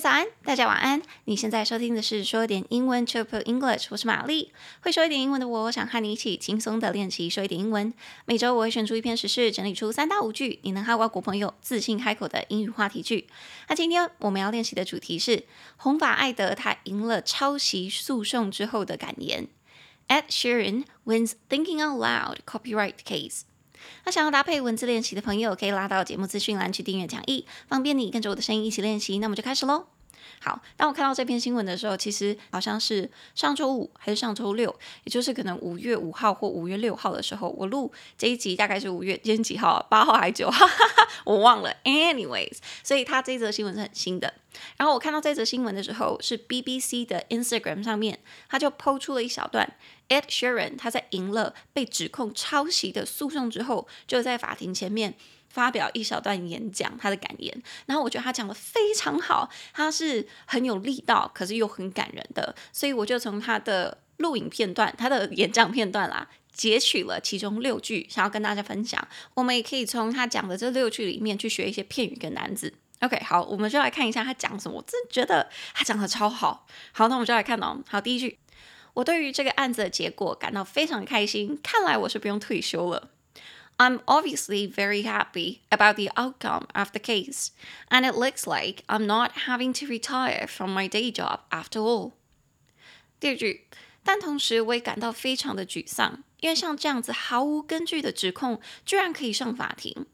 早安，大家晚安。你现在收听的是说一点英文 Triple English，我是玛丽。会说一点英文的我，我想和你一起轻松的练习说一点英文。每周我会选出一篇时事，整理出三到五句你能和外国朋友自信开口的英语话题句。那今天我们要练习的主题是红发艾德他赢了抄袭诉讼之后的感言。Ed Sheeran wins thinking out loud copyright case。那想要搭配文字练习的朋友，可以拉到节目资讯栏去订阅讲义，方便你跟着我的声音一起练习。那我们就开始喽。好，当我看到这篇新闻的时候，其实好像是上周五还是上周六，也就是可能五月五号或五月六号的时候，我录这一集大概是五月今天几号？八号还是九号？我忘了。Anyways，所以他这则新闻是很新的。然后我看到这则新闻的时候，是 BBC 的 Instagram 上面，他就 PO 出了一小段，Ed Sheeran 他在赢了被指控抄袭的诉讼之后，就在法庭前面。发表一小段演讲，他的感言，然后我觉得他讲的非常好，他是很有力道，可是又很感人的，所以我就从他的录影片段、他的演讲片段啦，截取了其中六句，想要跟大家分享。我们也可以从他讲的这六句里面去学一些片语跟单字。OK，好，我们就来看一下他讲什么。我真觉得他讲的超好。好，那我们就来看哦。好，第一句，我对于这个案子的结果感到非常开心，看来我是不用退休了。I'm obviously very happy about the outcome of the case, and it looks like I'm not having to retire from my day job after all. 第二句，但同时我也感到非常的沮丧，因为像这样子毫无根据的指控居然可以上法庭。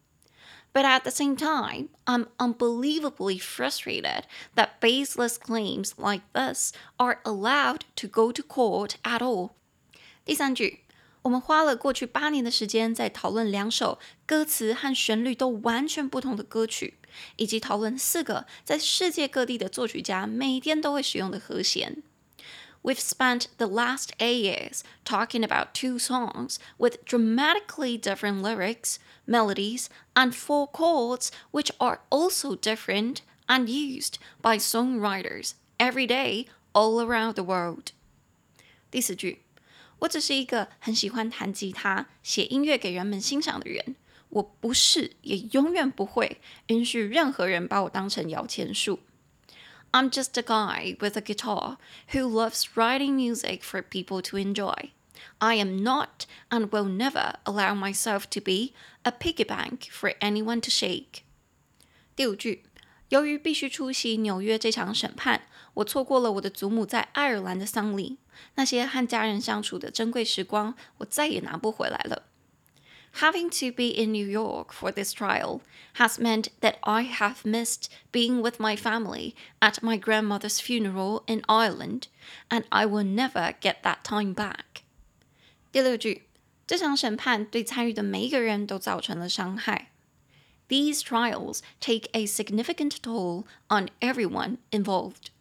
But at the same time, I'm unbelievably frustrated that baseless claims like this are allowed to go to court at all. 第三句。 我们花了过去八年的时间在讨论两首歌词和旋律都完全不同的歌曲，以及讨论四个在世界各地的作曲家每天都会使用的和弦。We've spent the last eight years talking about two songs with dramatically different lyrics, melodies, and four chords, which are also different and used by songwriters every day all around the world. 第四句。 我只是一个很喜欢弹吉他、写音乐给人们欣赏的人。我不是，也永远不会允许任何人把我当成摇钱树。I'm just a guy with a guitar who loves writing music for people to enjoy. I am not and will never allow myself to be a piggy bank for anyone to shake. 第五句，由于必须出席纽约这场审判， 我错过了我的祖母在爱尔兰的丧礼。那些和家人相处的珍贵时光，我再也拿不回来了。Having to be in New York for this trial has meant that I have missed being with my family at my grandmother's funeral in Ireland, and I will never get that time back. 第六句，这场审判对参与的每一个人都造成了伤害。These trials take a significant toll on everyone involved.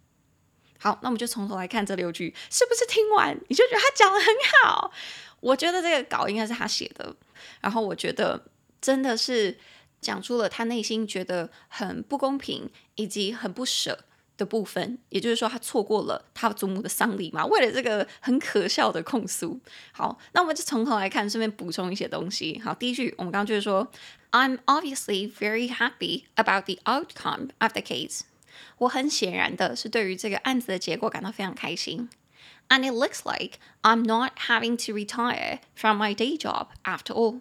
好，那我们就从头来看这六句，是不是听完你就觉得他讲得很好？我觉得这个稿应该是他写的，然后我觉得真的是讲出了他内心觉得很不公平以及很不舍的部分。也就是说，他错过了他祖母的丧礼嘛，为了这个很可笑的控诉。好，那我们就从头来看，顺便补充一些东西。好，第一句我们刚刚就是说，I'm obviously very happy about the outcome of the case。我很显然的是对于这个案子的结果感到非常开心。And it looks like I'm not having to retire from my day job after all.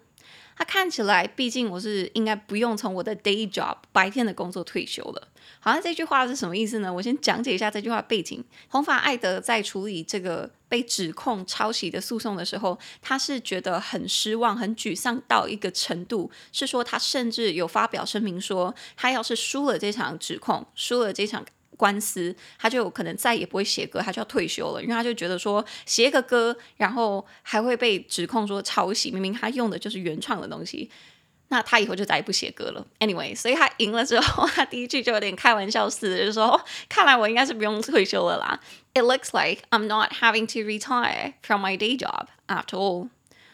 他看起来，毕竟我是应该不用从我的 day job 白天的工作退休了。好，像这句话是什么意思呢？我先讲解一下这句话背景。红发艾德在处理这个被指控抄袭的诉讼的时候，他是觉得很失望、很沮丧到一个程度，是说他甚至有发表声明说，他要是输了这场指控，输了这场。官司，他就可能再也不会写歌，他就要退休了，因为他就觉得说写个歌，然后还会被指控说抄袭，明明他用的就是原创的东西，那他以后就再也不写歌了。Anyway，所以他赢了之后，他第一句就有点开玩笑似的，就说，看来我应该是不用退休了啦。It looks like I'm not having to retire from my day job after all.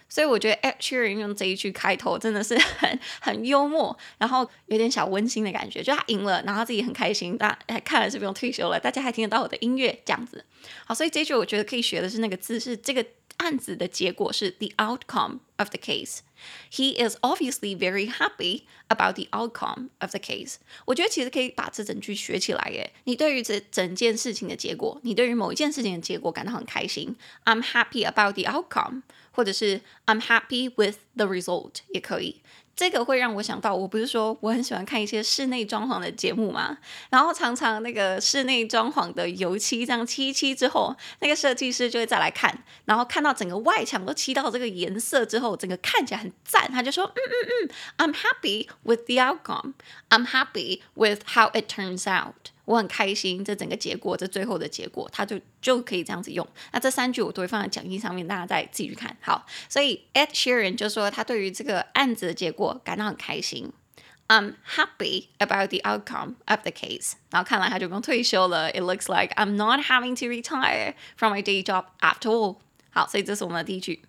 所以我觉得 Ed Sheeran 用这一句开头真的是 很很幽默，然后有点小温馨的感觉。就他赢了，然后他自己很开心，大还看来是不用退休了，大家还听得到我的音乐这样子。好，所以这一句我觉得可以学的是那个字，是这个案子的结果是 the outcome of the case。He is obviously very happy about the outcome of the case。我觉得其实可以把这整句学起来耶。你对于这整件事情的结果，你对于某一件事情的结果感到很开心。I'm happy about the outcome，或者是 I'm happy with the result 也可以。 这个会让我想到，我不是说我很喜欢看一些室内装潢的节目嘛，然后常常那个室内装潢的油漆这样漆一漆之后，那个设计师就会再来看，然后看到整个外墙都漆到这个颜色之后，整个看起来很赞，他就说，嗯嗯嗯，I'm happy with the outcome，I'm happy with how it turns out。我很开心，这整个结果，这最后的结果，他就就可以这样子用。那这三句我都会放在讲义上面，大家再自己去看。好，所以 Ed Sheeran 就说他对于这个案子的结果感到很开心。I'm happy about the outcome of the case。然后看来他就不用退休了。It looks like I'm not having to retire from my day job after all。好，所以这是我们的第一句。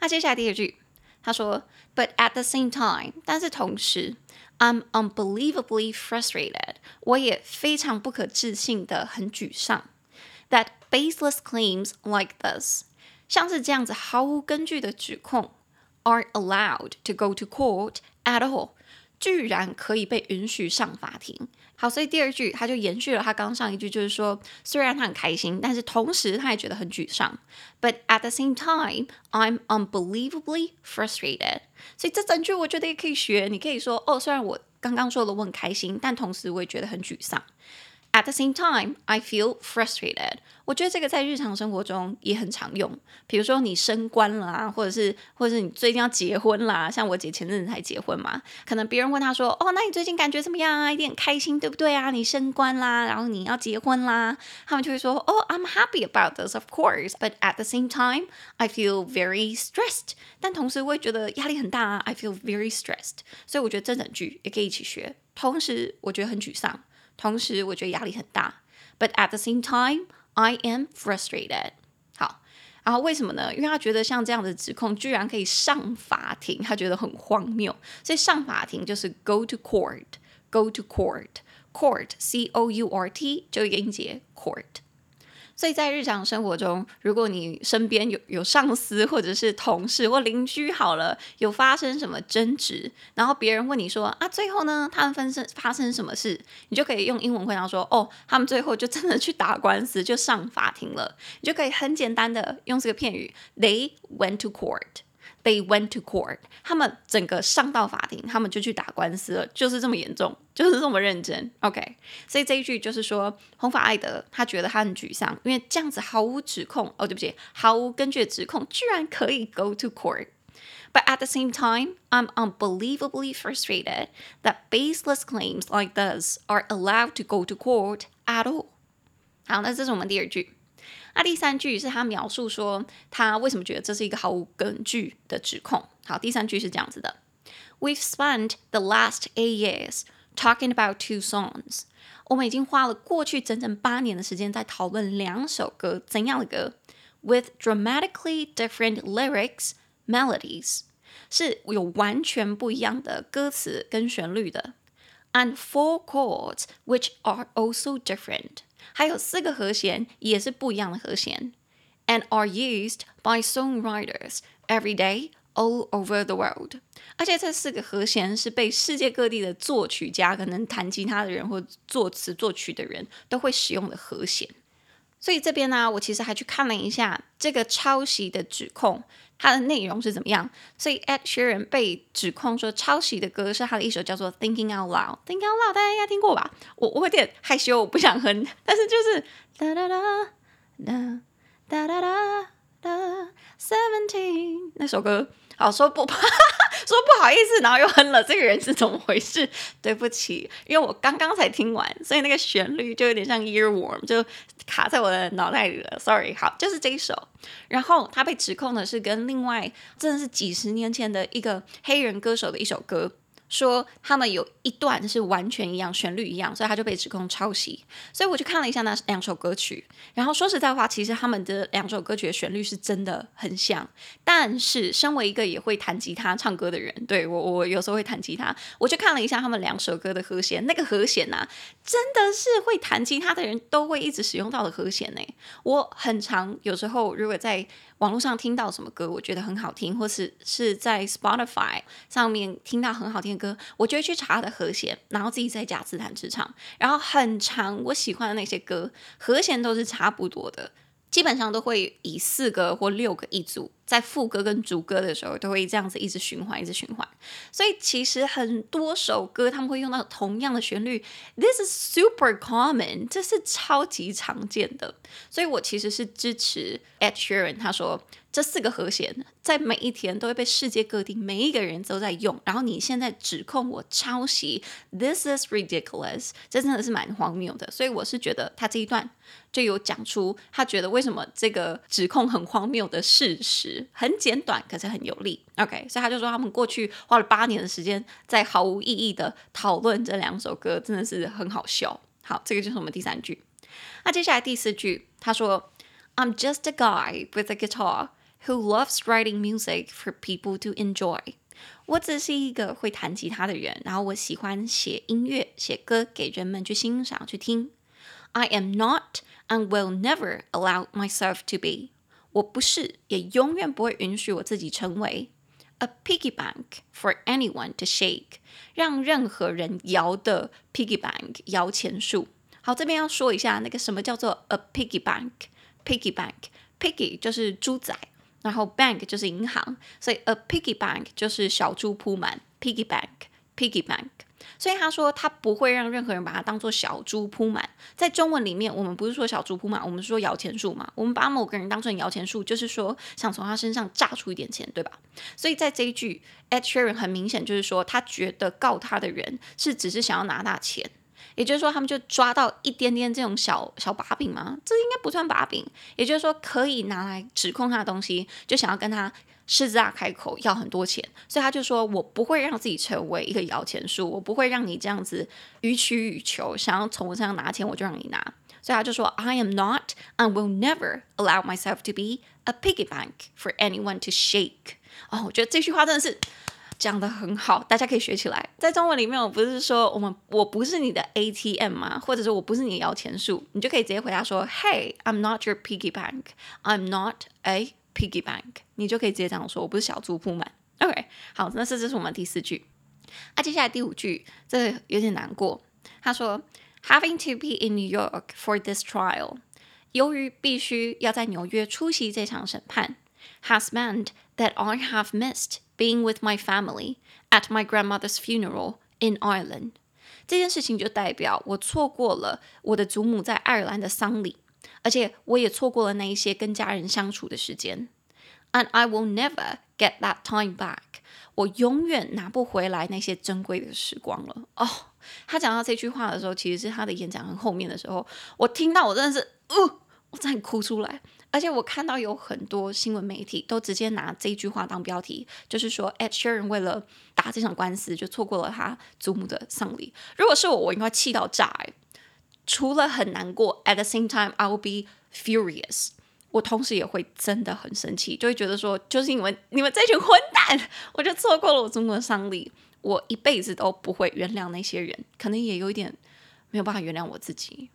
那接下来第二句，他说，But at the same time，但是同时。I'm unbelievably frustrated. 我也非常不可置信的很沮丧。That baseless claims like this，像是这样子毫无根据的指控，are allowed to go to court at all，居然可以被允许上法庭。好，所以第二句他就延续了他刚上一句，就是说，虽然他很开心，但是同时他也觉得很沮丧。But at the same time, I'm unbelievably frustrated。所以这整句我觉得也可以学，你可以说，哦，虽然我 刚刚说了我很开心，但同时我也觉得很沮丧。At the same time, I feel frustrated. 我觉得这个在日常生活中也很常用。比如说你升官了啊，或者是或者是你最近要结婚啦，像我姐前阵子才结婚嘛，可能别人问她说：“哦，那你最近感觉怎么样啊？一定很开心，对不对啊？你升官啦，然后你要结婚啦。”他们就会说：“哦，I'm happy about this, of course, but at the same time, I feel very stressed。”但同时我也觉得压力很大啊，I feel very stressed。所以我觉得这整句也可以一起学。同时我觉得很沮丧。 同时，我觉得压力很大。But at the same time, I am frustrated。好，然后为什么呢？因为他觉得像这样的指控居然可以上法庭，他觉得很荒谬。所以上法庭就是 go to court，go to court，court，c o u r t，就一个音节 court。 所以在日常生活中，如果你身边有有上司或者是同事或邻居，好了，有发生什么争执，然后别人问你说啊，最后呢，他们分生发生什么事，你就可以用英文回答说，哦，他们最后就真的去打官司，就上法庭了，你就可以很简单的用这个片语，They went to court。They went to court，他们整个上到法庭，他们就去打官司了，就是这么严重，就是这么认真。OK，所以这一句就是说，红发艾德他觉得他很沮丧，因为这样子毫无指控，哦，对不起，毫无根据的指控，居然可以 go to court。But at the same time, I'm unbelievably frustrated that baseless claims like this are allowed to go to court at all。好，那这是我们第二句。 那第三句是他描述说他为什么觉得这是一个毫无根据的指控。好，第三句是这样子的：We've spent the last eight years talking about two songs。我们已经花了过去整整八年的时间在讨论两首歌，怎样的歌？With dramatically different lyrics, melodies，是有完全不一样的歌词跟旋律的。And four chords which are also different。 还有四个和弦也是不一样的和弦，and are used by songwriters every day all over the world。而且这四个和弦是被世界各地的作曲家，可能弹吉他的人或作词作曲的人都会使用的和弦。所以这边呢，我其实还去看了一下这个抄袭的指控。它的内容是怎么样。所以 Ed Sheeran 被指控说抄袭的歌是他的一首叫做《Thinking Out Loud》，Thinking Out Loud 大家应该听过吧？我我有点害羞，我不想哼，但是就是哒哒哒哒哒哒。Seventeen 那首歌。好说不，说不好意思，然后又哼了。这个人是怎么回事？对不起，因为我刚刚才听完，所以那个旋律就有点像 earworm，就卡在我的脑袋里了。Sorry，好，就是这一首。然后他被指控的是跟另外真的是几十年前的一个黑人歌手的一首歌，说他们有一段是完全一样，旋律一样，所以他就被指控抄袭。所以我去看了一下那两首歌曲，然后说实在话，其实他们的两首歌曲的旋律是真的很像。但是身为一个也会弹吉他唱歌的人，对，我我有时候会弹吉他，我去看了一下他们两首歌的和弦，那个和弦啊，真的是会弹吉他的人都会一直使用到的和弦呢。我很常有时候如果在网络上听到什么歌，我觉得很好听，或是是在 Spotify 上面听到很好听的歌，我就会去查它的和弦，然后自己在家自弹自唱。然后很长我喜欢的那些歌，和弦都是差不多的，基本上都会以四个或六个一组。在副歌跟主歌的时候，都会这样子一直循环，一直循环。所以其实很多首歌他们会用到同样的旋律，This is super common，这是超级常见的。所以我其实是支持 Ed Sheeran，他说这四个和弦在每一天都会被世界各地每一个人都在用。然后你现在指控我抄袭，This is ridiculous，这真的是蛮荒谬的。所以我是觉得他这一段就有讲出他觉得为什么这个指控很荒谬的事实。很简短，可是很有力。OK，所以他就说他们过去花了八年的时间，在毫无意义的讨论这两首歌，真的是很好笑。好，这个就是我们第三句。那接下来第四句，他说：“I'm just a guy with a guitar who loves writing music for people to enjoy。”我只是一个会弹吉他的人，然后我喜欢写音乐、写歌给人们去欣赏、去听。I am not and will never allow myself to be。我不是，也永远不会允许我自己成为 a piggy bank for anyone to shake，让任何人摇的 piggy bank 摇钱树。好，这边要说一下那个什么叫做 a piggy bank，piggy bank，piggy 就是猪仔， 然后 bank 就是银行，所以 a piggy bank 就是小猪铺满 piggy bank，piggy bank。所以他说他不会让任何人把它当做小猪铺满。在中文里面，我们不是说小猪铺满，我们是说摇钱树嘛。我们把某个人当成摇钱树，就是说想从他身上榨出一点钱，对吧？所以在这一句，Ed Sheeran 很明显就是说，他觉得告他的人是只是想要拿大钱，也就是说，他们就抓到一点点这种小小把柄嘛。这应该不算把柄，也就是说，可以拿来指控他的东西，就想要跟他。狮子大开口要很多钱，所以他就说：“我不会让自己成为一个摇钱树，我不会让你这样子予取予求，想要从我身上拿钱我就让你拿。”所以他就说：“I am not and will never allow myself to be a piggy bank for anyone to shake。”哦，我觉得这句话真的是讲得很好，大家可以学起来。在中文里面，我不是说我们我不是你的 ATM 吗？或者说我不是你的摇钱树，你就可以直接回答说：“Hey, I'm not your piggy bank. I'm not a。” Piggy bank，你就可以直接这样说，我不是小猪扑满。OK，好，那这就是我们第四句。啊，接下来第五句，这个有点难过。他说，Having to be in New York for this trial，由于必须要在纽约出席这场审判，has meant that I have missed being with my family at my grandmother's funeral in Ireland。这件事情就代表我错过了我的祖母在爱尔兰的丧礼。而且我也错过了那一些跟家人相处的时间，and I will never get that time back。我永远拿不回来那些珍贵的时光了。哦、oh，他讲到这句话的时候，其实是他的演讲很后面的时候，我听到我真的是，呃，我真的哭出来。 而且我看到有很多新闻媒体都直接拿这句话当标题，就是说 Ed Sheeran 为了打这场官司就错过了他祖母的丧礼。如果是我，我应该气到炸欸。除了很难过，at the same time I will be furious。我同时也会真的很生气，就会觉得说，就是因为你们这群混蛋，我就错过了我祖母的丧礼。我一辈子都不会原谅那些人，可能也有一点没有办法原谅我自己。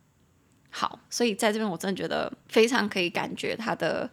好，所以在这边我真的觉得非常可以感觉他的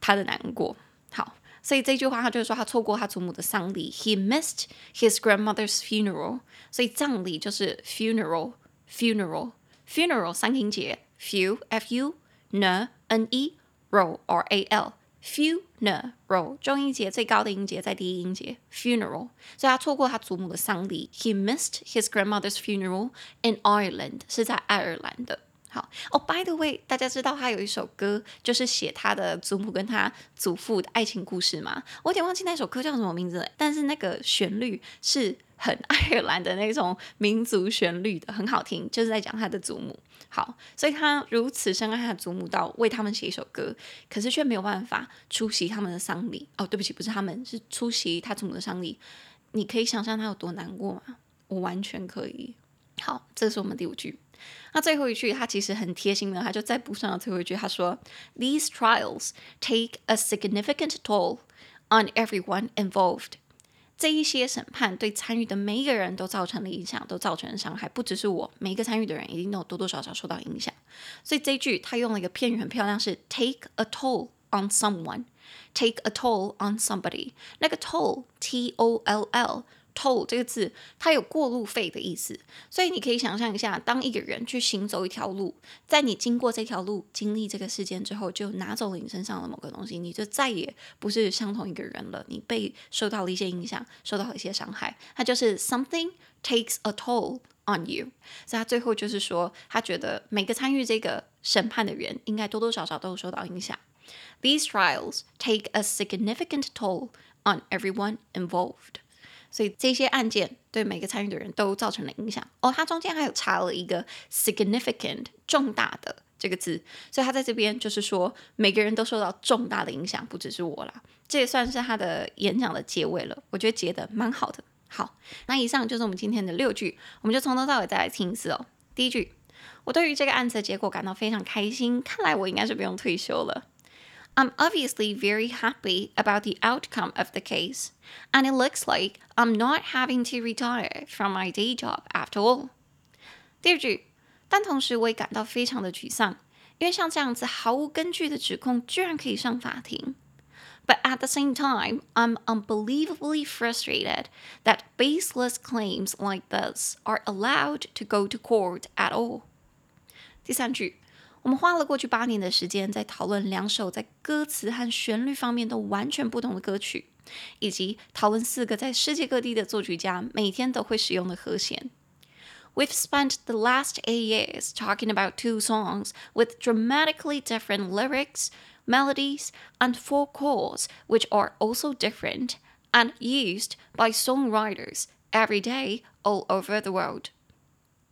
他的难过。好，所以这句话他就是说他错过他祖母的丧礼，he missed his grandmother's funeral。所以葬礼就是 funeral funeral。Funeral 三音节，fu f u n n e roll r a l funeral 中音节最高的音节在第一音节 funeral，所以他错过他祖母的丧礼。He missed his grandmother's funeral in Ireland，是在爱尔兰的。好哦，by the way，大家知道他有一首歌，就是写他的祖母跟他祖父的爱情故事吗？我有点忘记那首歌叫什么名字了，但是那个旋律是。很爱尔兰的那种民族旋律的，很好听，就是在讲他的祖母。好，所以他如此深爱他的祖母，到为他们写一首歌，可是却没有办法出席他们的丧礼。哦，对不起，不是他们，是出席他祖母的丧礼。你可以想象他有多难过吗？我完全可以。好，这是我们第五句。那最后一句，他其实很贴心的，他就再补上了最后一句，他说：“These trials take a significant toll on everyone involved。”这一些审判对参与的每一个人都造成了影响，都造成了伤害，不只是我，每一个参与的人一定都有多多少少受到影响。所以这一句他用了一个片语，很漂亮，是 “take a toll on someone”，“take a toll on somebody”。那个 toll，T-O-L-L。Toll 这个字，它有过路费的意思，所以你可以想象一下，当一个人去行走一条路，在你经过这条路、经历这个事件之后，就拿走了你身上的某个东西，你就再也不是相同一个人了。你被受到了一些影响，受到了一些伤害，它就是 something takes a toll on you。所以他最后就是说，他觉得每个参与这个审判的人，应该多多少少都有受到影响。These trials take a significant toll on everyone involved。所以这些案件对每个参与的人都造成了影响哦。他中间还有插了一个 significant 重大的这个字，所以他在这边就是说每个人都受到重大的影响，不只是我啦。这也算是他的演讲的结尾了，我觉得结得蛮好的。好，那以上就是我们今天的六句，我们就从头到尾再来听一次哦。第一句，我对于这个案子的结果感到非常开心，看来我应该是不用退休了。I'm obviously very happy about the outcome of the case, and it looks like I'm not having to retire from my day job after all. 第二句，但同时我也感到非常的沮丧，因为像这样子毫无根据的指控居然可以上法庭。But at the same time, I'm unbelievably frustrated that baseless claims like this are allowed to go to court at all. 第三句。 我们花了过去八年的时间，在讨论两首在歌词和旋律方面都完全不同的歌曲，以及讨论四个在世界各地的作曲家每天都会使用的和弦。We've spent the last eight years talking about two songs with dramatically different lyrics, melodies, and four chords, which are also different and used by songwriters every day all over the world.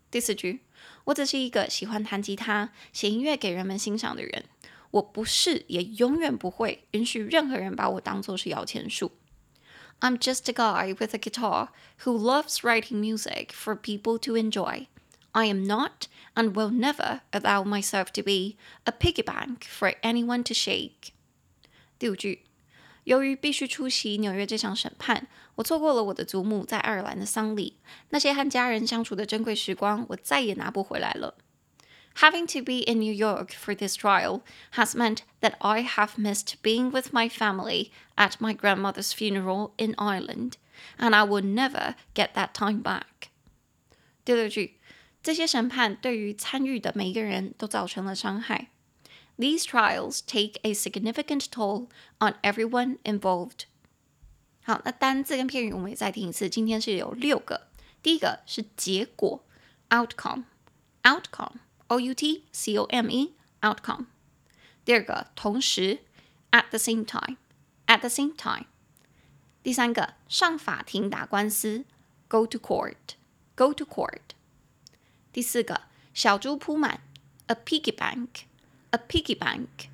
第四句。 我只是一个喜欢弹吉他、写音乐给人们欣赏的人。我不是，也永远不会允许任何人把我当作是摇钱树。I'm just a guy with a guitar who loves writing music for people to enjoy. I am not and will never allow myself to be a piggy bank for anyone to shake. 第五句。 由于必须出席纽约这场审判，我错过了我的祖母在爱尔兰的丧礼。那些和家人相处的珍贵时光，我再也拿不回来了。Having to be in New York for this trial has meant that I have missed being with my family at my grandmother's funeral in Ireland, and I will never get that time back. 第六句，这些审判对于参与的每一个人都造成了伤害。 These trials take a significant toll on everyone involved. 好，那单字跟片语我们也再听一次。今天是有六个，第一个是结果，outcome，outcome，o u t c o m e，outcome。第二个同时，at the same time，at the same time。第三个上法庭打官司，go to court，go to court。第四个小猪扑满，a piggy bank。 A piggy bank。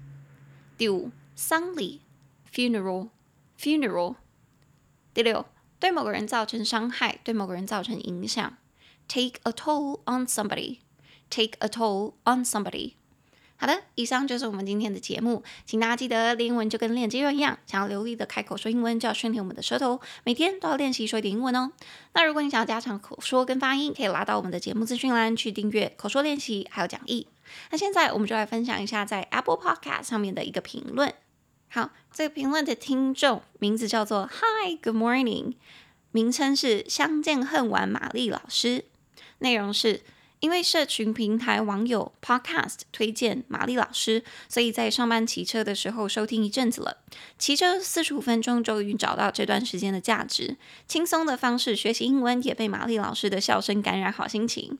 第五，丧礼，funeral，funeral。Funeral, 第六，对某个人造成伤害，对某个人造成影响，take a toll on somebody，take a toll on somebody。好的，以上就是我们今天的节目，请大家记得练英文就跟练肌肉一样，想要流利的开口说英文，就要训练我们的舌头，每天都要练习说一点英文哦。那如果你想要加强口说跟发音，可以拉到我们的节目资讯栏去订阅口说练习，还有讲义。那现在我们就来分享一下在 Apple Podcast 上面的一个评论。好，这个评论的听众名字叫做 Hi Good Morning，名称是相见恨晚玛丽老师，内容是。因为社群平台网友 Podcast 推荐玛丽老师，所以在上班骑车的时候收听一阵子了。骑车四十五分钟，终于找到这段时间的价值。轻松的方式学习英文，也被玛丽老师的笑声感染好心情。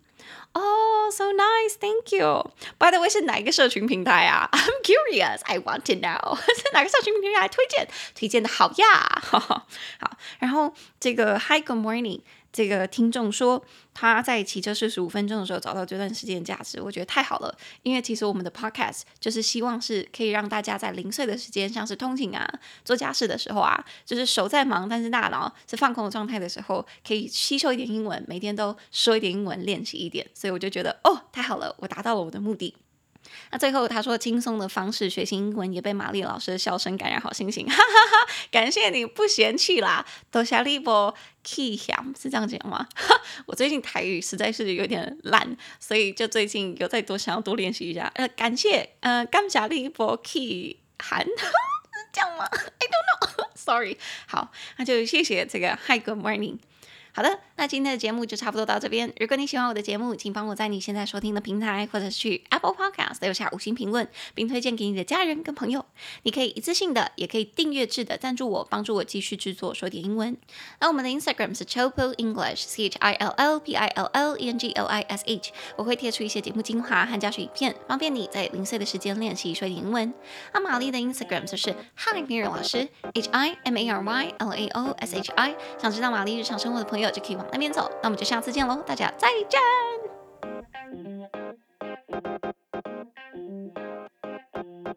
Oh, so nice, thank you. By the way，是哪一个社群平台啊？I'm curious, I want to know. 是哪个社群平台推荐？推荐的好呀。好，然后这个 Hi, Good morning. 这个听众说他在骑车四十五分钟的时候找到这段时间价值，我觉得太好了。因为其实我们的 podcast 就是希望是可以让大家在零碎的时间，像是通勤啊、做家事的时候啊，就是手在忙，但是大脑是放空的状态的时候，可以吸收一点英文，每天都说一点英文，练习一点。所以我就觉得哦，太好了，我达到了我的目的。那最后他说，轻松的方式学习英文也被玛丽老师的笑声感染好心情，哈哈哈！感谢你不嫌弃啦，多谢你不弃嫌，是这样讲吗？我最近台语实在是有点烂，所以就最近有再多想要多练习一下。呃，感谢呃，感谢你不弃嫌，是这样吗？I don't know，sorry。好，那就谢谢这个 Hi Good Morning。好的，那今天的节目就差不多到这边。如果你喜欢我的节目，请帮我在你现在收听的平台，或者是去 Apple Podcast 留下五星评论，并推荐给你的家人跟朋友。你可以一次性的，也可以订阅制的赞助我，帮助我继续制作说点英文。那我们的 Instagram 是 Chopil English，C H I L L P I L L E N G L I S H。我会贴出一些节目精华和教学影片，方便你在零碎的时间练习说点英文。那玛丽的 Instagram 就是 Hi Mary 老师，H I M A R Y L A O S H I。想知道玛丽日常生活的朋友就可以往那边走。那我们就下次见喽大家再见。